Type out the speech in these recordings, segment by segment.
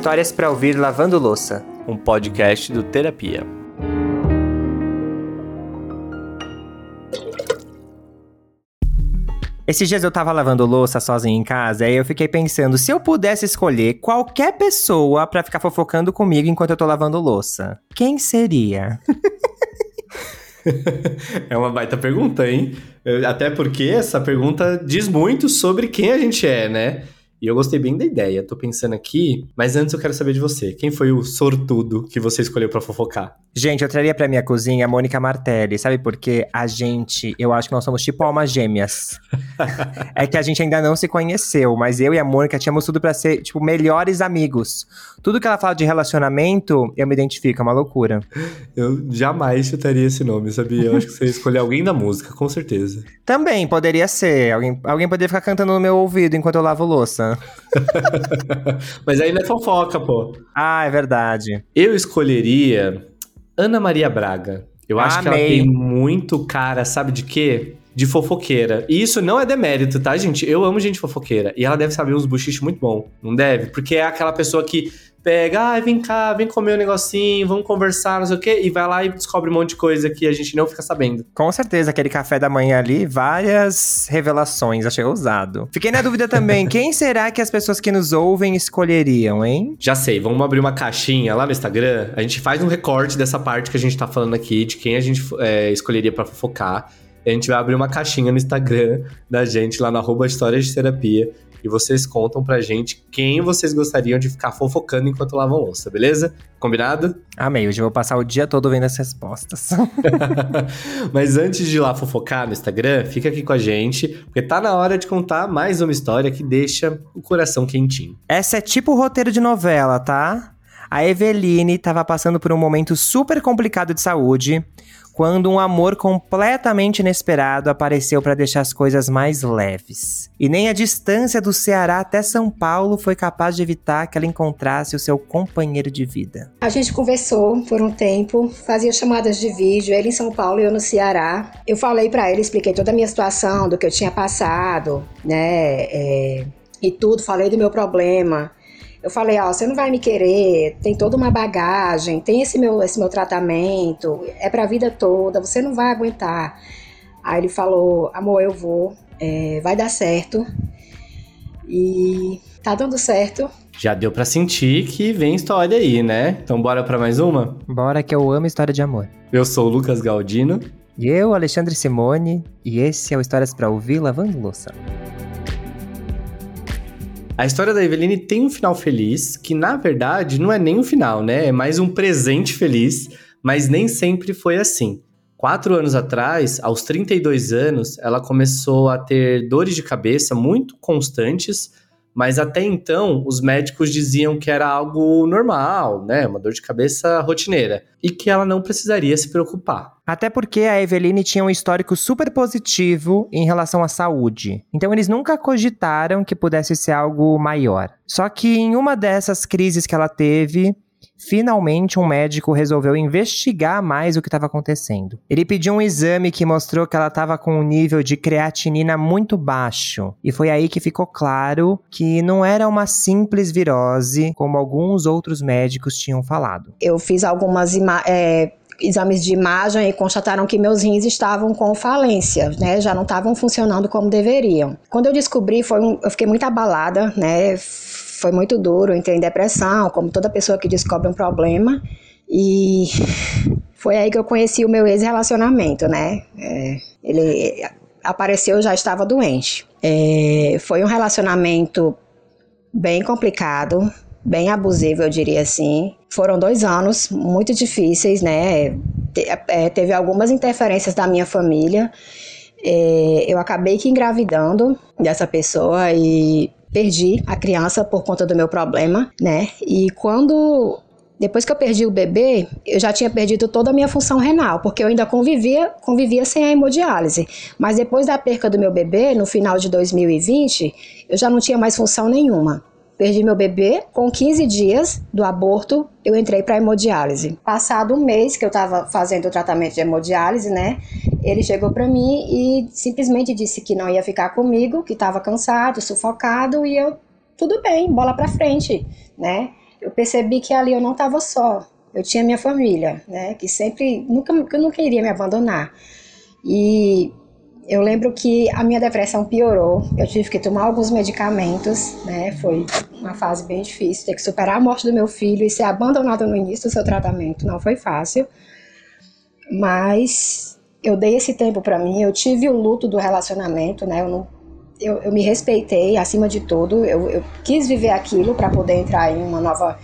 Histórias para ouvir lavando louça, um podcast do Terapia. Esses dias eu tava lavando louça sozinho em casa, e eu fiquei pensando, se eu pudesse escolher qualquer pessoa para ficar fofocando comigo enquanto eu tô lavando louça, quem seria? é uma baita pergunta, hein? Até porque essa pergunta diz muito sobre quem a gente é, né? E eu gostei bem da ideia. Tô pensando aqui, mas antes eu quero saber de você. Quem foi o sortudo que você escolheu para fofocar? Gente, eu traria pra minha cozinha a Mônica Martelli. Sabe por quê? A gente, eu acho que nós somos tipo almas gêmeas. é que a gente ainda não se conheceu, mas eu e a Mônica tínhamos tudo para ser, tipo, melhores amigos. Tudo que ela fala de relacionamento, eu me identifico, é uma loucura. Eu jamais chutaria esse nome, sabia? Eu acho que você escolheu alguém da música, com certeza. Também, poderia ser. Alguém, alguém poderia ficar cantando no meu ouvido enquanto eu lavo louça. mas aí não é fofoca, pô. Ah, é verdade. Eu escolheria Ana Maria Braga. Eu acho Amei. que ela tem muito cara, sabe de quê? De fofoqueira. E isso não é demérito, tá, gente? Eu amo gente fofoqueira. E ela deve saber uns buchiches muito bom. Não deve? Porque é aquela pessoa que pega, ah, vem cá, vem comer um negocinho, vamos conversar, não sei o quê, e vai lá e descobre um monte de coisa que a gente não fica sabendo. Com certeza, aquele café da manhã ali, várias revelações, achei ousado. Fiquei na dúvida também, quem será que as pessoas que nos ouvem escolheriam, hein? Já sei, vamos abrir uma caixinha lá no Instagram, a gente faz um recorte dessa parte que a gente tá falando aqui, de quem a gente é, escolheria para fofocar. A gente vai abrir uma caixinha no Instagram da gente, lá no arroba Histórias de Terapia e vocês contam pra gente quem vocês gostariam de ficar fofocando enquanto lavam louça, beleza? Combinado? Amei, hoje eu vou passar o dia todo vendo as respostas. Mas antes de ir lá fofocar no Instagram, fica aqui com a gente, porque tá na hora de contar mais uma história que deixa o coração quentinho. Essa é tipo roteiro de novela, tá? A Eveline estava passando por um momento super complicado de saúde quando um amor completamente inesperado apareceu para deixar as coisas mais leves. E nem a distância do Ceará até São Paulo foi capaz de evitar que ela encontrasse o seu companheiro de vida. A gente conversou por um tempo, fazia chamadas de vídeo, ele em São Paulo e eu no Ceará. Eu falei para ele, expliquei toda a minha situação, do que eu tinha passado, né? É, e tudo, falei do meu problema. Eu falei, ó, você não vai me querer, tem toda uma bagagem, tem esse meu, esse meu tratamento, é pra vida toda, você não vai aguentar. Aí ele falou, amor, eu vou, é, vai dar certo. E tá dando certo. Já deu para sentir que vem história aí, né? Então bora para mais uma? Bora que eu amo história de amor. Eu sou o Lucas Galdino. E eu, Alexandre Simone, e esse é o Histórias para Ouvir Lavando Louça. A história da Eveline tem um final feliz, que na verdade não é nem um final, né? É mais um presente feliz, mas nem sempre foi assim. Quatro anos atrás, aos 32 anos, ela começou a ter dores de cabeça muito constantes, mas até então os médicos diziam que era algo normal, né? Uma dor de cabeça rotineira. E que ela não precisaria se preocupar. Até porque a Eveline tinha um histórico super positivo em relação à saúde. Então eles nunca cogitaram que pudesse ser algo maior. Só que em uma dessas crises que ela teve, Finalmente, um médico resolveu investigar mais o que estava acontecendo. Ele pediu um exame que mostrou que ela estava com um nível de creatinina muito baixo. E foi aí que ficou claro que não era uma simples virose, como alguns outros médicos tinham falado. Eu fiz algumas é, exames de imagem e constataram que meus rins estavam com falência, né? Já não estavam funcionando como deveriam. Quando eu descobri, foi um, eu fiquei muito abalada, né? Foi muito duro, entrei em depressão, como toda pessoa que descobre um problema. E foi aí que eu conheci o meu ex-relacionamento, né? É, ele apareceu, eu já estava doente. É, foi um relacionamento bem complicado, bem abusivo, eu diria assim. Foram dois anos muito difíceis, né? É, teve algumas interferências da minha família. É, eu acabei que engravidando dessa pessoa e perdi a criança por conta do meu problema, né? E quando depois que eu perdi o bebê, eu já tinha perdido toda a minha função renal, porque eu ainda convivia, convivia sem a hemodiálise. Mas depois da perca do meu bebê, no final de 2020, eu já não tinha mais função nenhuma. Perdi meu bebê, com 15 dias do aborto, eu entrei para hemodiálise. Passado um mês que eu estava fazendo o tratamento de hemodiálise, né? Ele chegou para mim e simplesmente disse que não ia ficar comigo, que estava cansado, sufocado e eu tudo bem, bola para frente, né? eu percebi que ali eu não estava só. Eu tinha minha família, né? Que sempre, nunca, que nunca iria me abandonar. E eu lembro que a minha depressão piorou. Eu tive que tomar alguns medicamentos, né? Foi uma fase bem difícil. Ter que superar a morte do meu filho e ser abandonada no início do seu tratamento não foi fácil. Mas eu dei esse tempo para mim. Eu tive o luto do relacionamento, né? Eu, não, eu, eu me respeitei acima de tudo. Eu, eu quis viver aquilo para poder entrar em uma nova,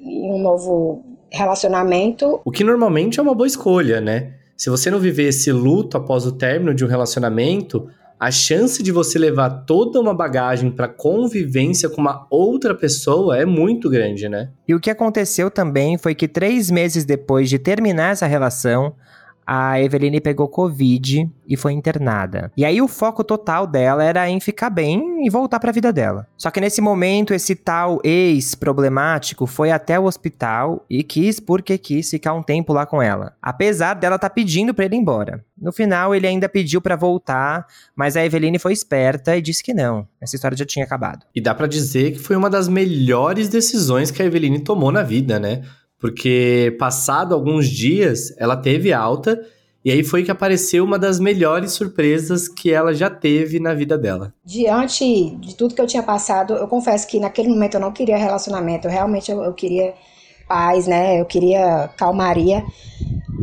em um novo relacionamento. O que normalmente é uma boa escolha, né? Se você não viver esse luto após o término de um relacionamento, a chance de você levar toda uma bagagem para convivência com uma outra pessoa é muito grande, né? E o que aconteceu também foi que três meses depois de terminar essa relação, a Eveline pegou Covid e foi internada. E aí o foco total dela era em ficar bem e voltar para a vida dela. Só que nesse momento, esse tal ex problemático foi até o hospital e quis, porque quis, ficar um tempo lá com ela. Apesar dela estar tá pedindo para ele ir embora. No final, ele ainda pediu para voltar, mas a Eveline foi esperta e disse que não. Essa história já tinha acabado. E dá para dizer que foi uma das melhores decisões que a Eveline tomou na vida, né? Porque passado alguns dias ela teve alta e aí foi que apareceu uma das melhores surpresas que ela já teve na vida dela. Diante de tudo que eu tinha passado, eu confesso que naquele momento eu não queria relacionamento, realmente eu, eu queria paz, né? Eu queria calmaria,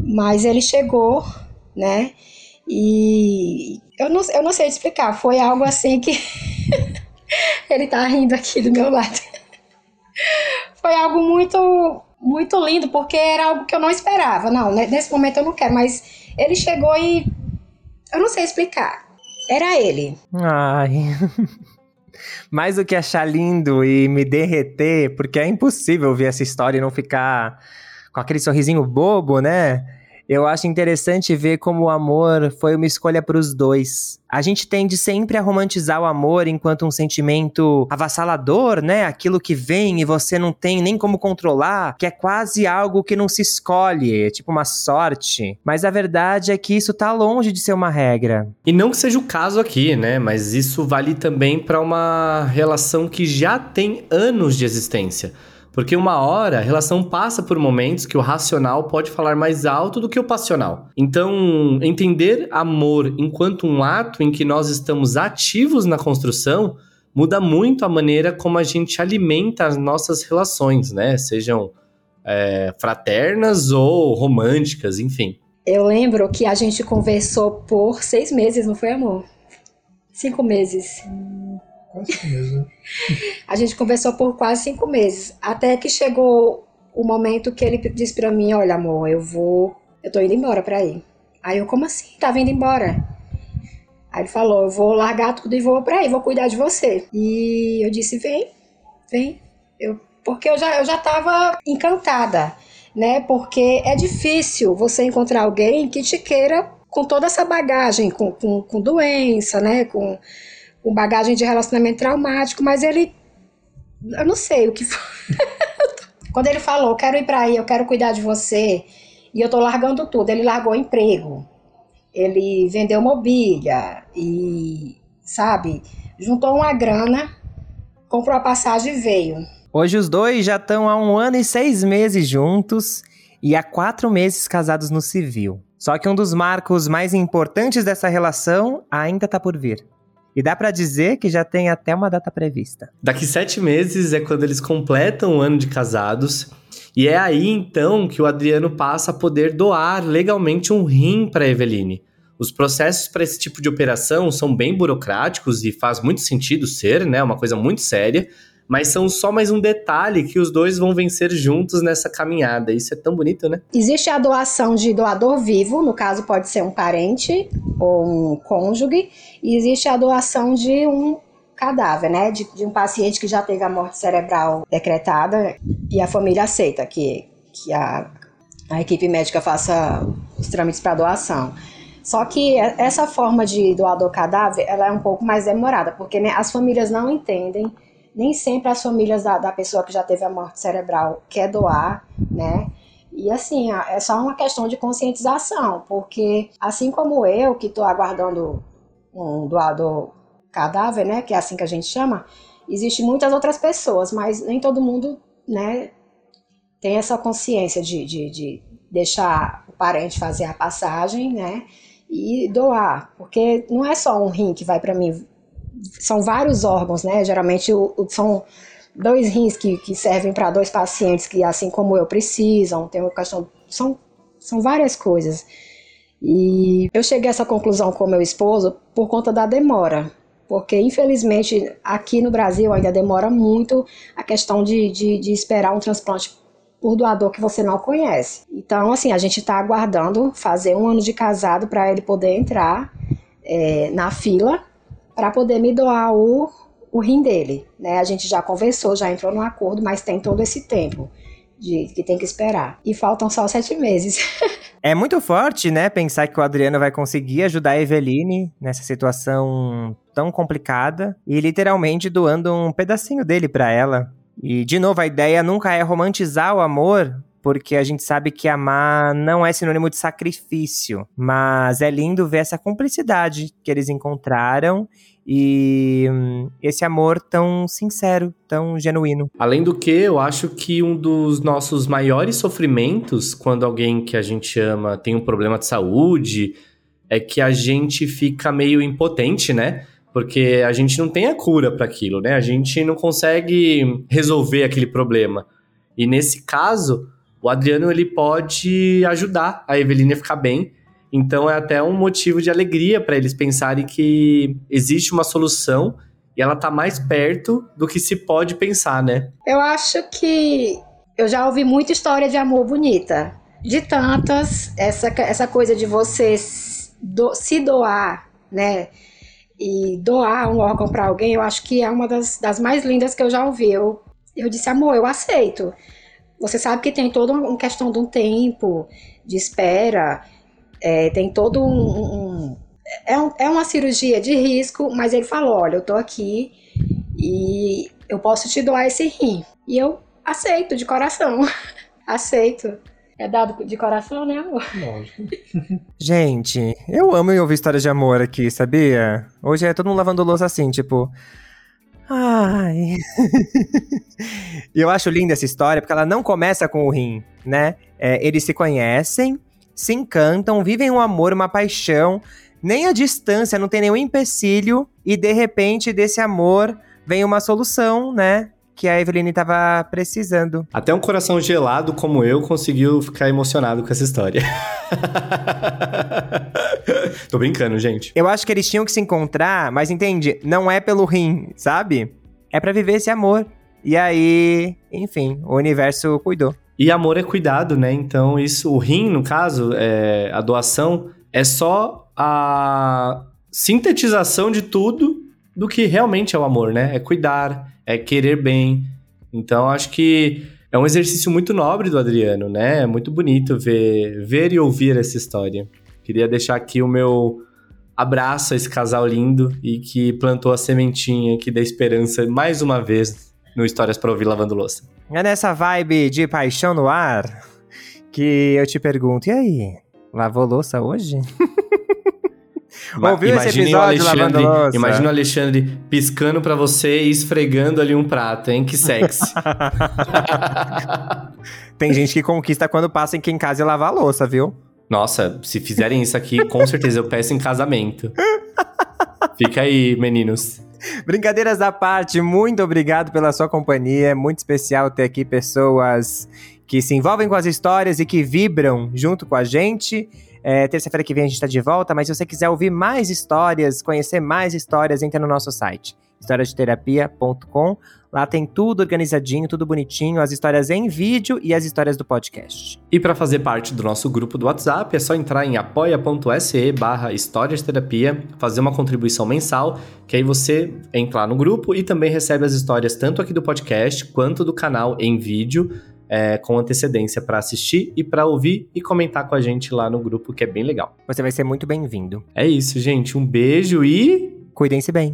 mas ele chegou, né? E eu não, eu não sei explicar, foi algo assim que ele tá rindo aqui do meu lado. foi algo muito muito lindo, porque era algo que eu não esperava. Não, nesse momento eu não quero, mas ele chegou e. Eu não sei explicar. Era ele. Ai. Mais do que achar lindo e me derreter, porque é impossível ver essa história e não ficar com aquele sorrisinho bobo, né? Eu acho interessante ver como o amor foi uma escolha para os dois. A gente tende sempre a romantizar o amor enquanto um sentimento avassalador, né? Aquilo que vem e você não tem nem como controlar, que é quase algo que não se escolhe, é tipo uma sorte. Mas a verdade é que isso tá longe de ser uma regra. E não que seja o caso aqui, né? Mas isso vale também para uma relação que já tem anos de existência. Porque uma hora a relação passa por momentos que o racional pode falar mais alto do que o passional. Então, entender amor enquanto um ato em que nós estamos ativos na construção muda muito a maneira como a gente alimenta as nossas relações, né? Sejam é, fraternas ou românticas, enfim. Eu lembro que a gente conversou por seis meses, não foi, amor? Cinco meses. Quase cinco meses, né? a gente conversou por quase cinco meses. Até que chegou o momento que ele disse pra mim: Olha, amor, eu vou. Eu tô indo embora pra ir. Aí eu, como assim? Tá vindo embora? Aí ele falou: Eu vou largar tudo e vou pra aí, vou cuidar de você. E eu disse: Vem, vem. Eu, porque eu já, eu já tava encantada, né? Porque é difícil você encontrar alguém que te queira com toda essa bagagem, com, com, com doença, né? Com com bagagem de relacionamento traumático, mas ele. Eu não sei o que foi. Quando ele falou, quero ir para aí, eu quero cuidar de você, e eu tô largando tudo. Ele largou emprego, ele vendeu mobília, e, sabe, juntou uma grana, comprou a passagem e veio. Hoje os dois já estão há um ano e seis meses juntos e há quatro meses casados no civil. Só que um dos marcos mais importantes dessa relação ainda está por vir. E dá para dizer que já tem até uma data prevista. Daqui sete meses é quando eles completam o ano de casados. E é aí então que o Adriano passa a poder doar legalmente um rim para Eveline. Os processos para esse tipo de operação são bem burocráticos e faz muito sentido ser, né? Uma coisa muito séria mas são só mais um detalhe que os dois vão vencer juntos nessa caminhada. Isso é tão bonito, né? Existe a doação de doador vivo, no caso pode ser um parente ou um cônjuge, e existe a doação de um cadáver, né, de, de um paciente que já teve a morte cerebral decretada e a família aceita que, que a, a equipe médica faça os trâmites para doação. Só que essa forma de doador cadáver, ela é um pouco mais demorada, porque né, as famílias não entendem nem sempre as famílias da, da pessoa que já teve a morte cerebral quer doar, né? E assim, é só uma questão de conscientização, porque assim como eu, que estou aguardando um doador cadáver, né, que é assim que a gente chama, existe muitas outras pessoas, mas nem todo mundo né, tem essa consciência de, de, de deixar o parente fazer a passagem, né, e doar, porque não é só um rim que vai para mim, são vários órgãos, né, geralmente o, o, são dois rins que, que servem para dois pacientes que, assim como eu, precisam, tem uma questão, são, são várias coisas. E eu cheguei a essa conclusão com meu esposo por conta da demora, porque infelizmente aqui no Brasil ainda demora muito a questão de, de, de esperar um transplante por doador que você não conhece. Então, assim, a gente está aguardando fazer um ano de casado para ele poder entrar é, na fila para poder me doar o, o rim dele. Né? A gente já conversou, já entrou no acordo, mas tem todo esse tempo de que tem que esperar. E faltam só sete meses. é muito forte, né? Pensar que o Adriano vai conseguir ajudar a Eveline nessa situação tão complicada e literalmente doando um pedacinho dele para ela. E, de novo, a ideia nunca é romantizar o amor, porque a gente sabe que amar não é sinônimo de sacrifício, mas é lindo ver essa cumplicidade que eles encontraram e hum, esse amor tão sincero, tão genuíno. Além do que, eu acho que um dos nossos maiores sofrimentos quando alguém que a gente ama tem um problema de saúde é que a gente fica meio impotente, né? Porque a gente não tem a cura para aquilo, né? A gente não consegue resolver aquele problema. E nesse caso, o Adriano ele pode ajudar a Eveline a ficar bem então é até um motivo de alegria para eles pensarem que existe uma solução e ela tá mais perto do que se pode pensar, né? Eu acho que eu já ouvi muita história de amor bonita. De tantas, essa, essa coisa de você do, se doar, né? E doar um órgão para alguém, eu acho que é uma das, das mais lindas que eu já ouvi. Eu, eu disse, amor, eu aceito. Você sabe que tem toda uma questão de um tempo de espera é, tem todo um, um é, um, é uma cirurgia de risco, mas ele falou: olha, eu tô aqui e eu posso te doar esse rim. E eu aceito de coração. aceito. É dado de coração, né, amor? Lógico. Gente, eu amo ouvir histórias de amor aqui, sabia? Hoje é todo mundo lavando louça assim, tipo. Ai. eu acho linda essa história porque ela não começa com o rim, né? É, eles se conhecem, se encantam, vivem um amor, uma paixão, nem a distância não tem nenhum empecilho, e de repente desse amor vem uma solução, né? Que a Eveline estava precisando. Até um coração gelado como eu conseguiu ficar emocionado com essa história. Tô brincando, gente. Eu acho que eles tinham que se encontrar, mas entende? Não é pelo rim, sabe? É para viver esse amor. E aí, enfim, o universo cuidou. E amor é cuidado, né? Então, isso, o rim, no caso, é, a doação, é só a sintetização de tudo do que realmente é o amor, né? É cuidar, é querer bem. Então, acho que é um exercício muito nobre do Adriano, né? É muito bonito ver, ver e ouvir essa história. Queria deixar aqui o meu abraço a esse casal lindo e que plantou a sementinha que dá esperança mais uma vez no Histórias para Ouvir Lavando Louça. É nessa vibe de paixão no ar que eu te pergunto, e aí, lavou louça hoje? Ouviu esse episódio lavando louça? Imagina o Alexandre piscando para você e esfregando ali um prato, hein? Que sexy. Tem gente que conquista quando passa aqui em casa e lava a louça, viu? Nossa, se fizerem isso aqui, com certeza eu peço em casamento. Fica aí, meninos. Brincadeiras à parte, muito obrigado pela sua companhia. É muito especial ter aqui pessoas que se envolvem com as histórias e que vibram junto com a gente. É, Terça-feira que vem a gente está de volta, mas se você quiser ouvir mais histórias, conhecer mais histórias, entra no nosso site, historiasdeterapia.com. Lá tem tudo organizadinho, tudo bonitinho, as histórias em vídeo e as histórias do podcast. E para fazer parte do nosso grupo do WhatsApp, é só entrar em apoia.se barra Terapia, fazer uma contribuição mensal, que aí você entra lá no grupo e também recebe as histórias tanto aqui do podcast quanto do canal em vídeo, é, com antecedência para assistir e para ouvir e comentar com a gente lá no grupo, que é bem legal. Você vai ser muito bem-vindo. É isso, gente. Um beijo e. Cuidem-se bem.